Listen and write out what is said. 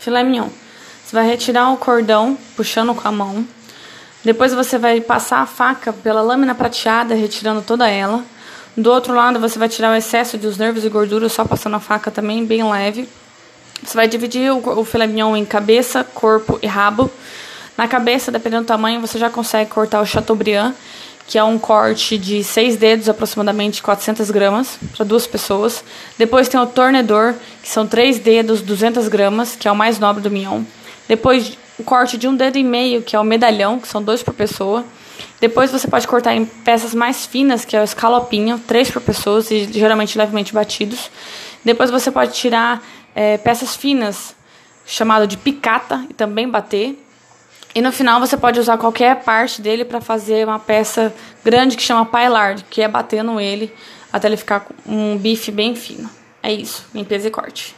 Filé mignon. Você vai retirar o cordão, puxando com a mão. Depois você vai passar a faca pela lâmina prateada, retirando toda ela. Do outro lado, você vai tirar o excesso dos nervos e gorduras, só passando a faca também, bem leve. Você vai dividir o, o filé mignon em cabeça, corpo e rabo. Na cabeça, dependendo do tamanho, você já consegue cortar o Chateaubriand, que é um corte de 6 dedos, aproximadamente 400 gramas, para duas pessoas. Depois tem o tornedor, que são 3 dedos, 200 gramas, que é o mais nobre do mignon. Depois o corte de um dedo e meio, que é o medalhão, que são dois por pessoa. Depois você pode cortar em peças mais finas, que é o escalopinho, três por pessoa, e geralmente levemente batidos. Depois você pode tirar é, peças finas, chamado de picata, e também bater. E no final você pode usar qualquer parte dele para fazer uma peça grande que chama paillard, que é batendo ele até ele ficar um bife bem fino. É isso, limpeza e corte.